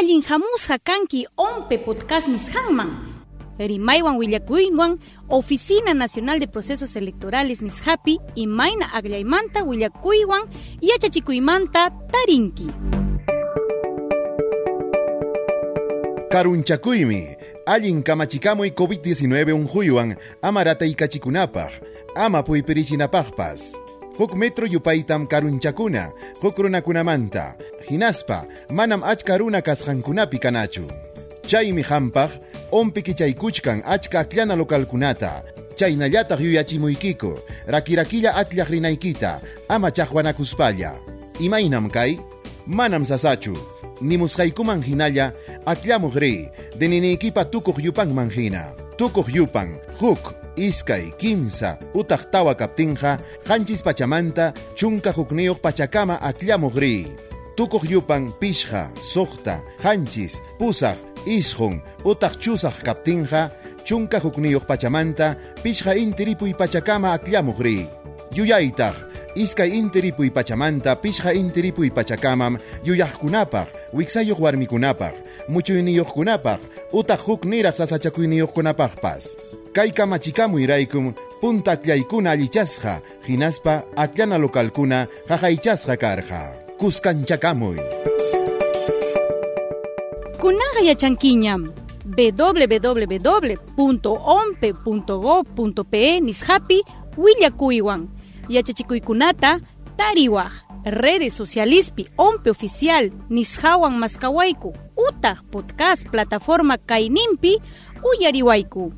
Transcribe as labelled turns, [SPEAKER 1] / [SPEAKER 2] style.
[SPEAKER 1] allin hamusqa kanki ompe podcast nisqanman Rimaiwan Willakuywan, Oficina Nacional de Procesos Electorales Nishapi, Imaina Aglaymanta Willakuywan, Yachachikuymanta Tarinki.
[SPEAKER 2] Karunchakuymi, allin kamachikamuy COVID-19 unjuywan, amarata ikachikunapaj, ama puyperichinapajpas. Huk metro yupaitam karunchakuna, huk runakunamanta, hinaspa, manam achkaruna kasqankunapi kanachu. Chaymi hampaj, ompi kichaykuchkan achka akllana localkunata, chaynallataq yuyachimuykiku, rakirakilla atllaq rinaykita, ama chaqwanakuspalla. Imaynam kay? Manam sasachu, nimusqaykuman hinalla, aklamuq ri, deniniykipa tukuq yupanman hina. Tukuq yupan, huk, iskay, kimsa, utaq tawa kaptinqa, hanchis pachamanta, chunka hukniyuq pachakama aklamuq ri. Tukuq yupan pishqa, suqta, hanchis, pusaq, isqun, utaq chusaq kaptinqa, chunka hukniyuq pachamanta, pishqa intiripuy pachakama aklamuq ri. Yuyaytaq, iskay intiripuy pachamanta, pishqa intiripuy pachakamam, yuyaqkunapaq, wiksayuq warmikunapaq, muchuyniyuqkunapaq, utaq huk niraq sasachakuyniyuqkunapaqpas. Kay kamachikamuyraykum, punta aklaykuna allichasqa, hinaspa aklana localkuna jajaychasqa karqa. Kuskanchakamuy.
[SPEAKER 1] Kunaqa yachankiñam www.ompe.gov.pe nishapi willakuywan yachachikuykunata tariwaj redes socialispi ompe oficial nishawan maskawayku utaq podcast plataforma kayninpi uyariwayku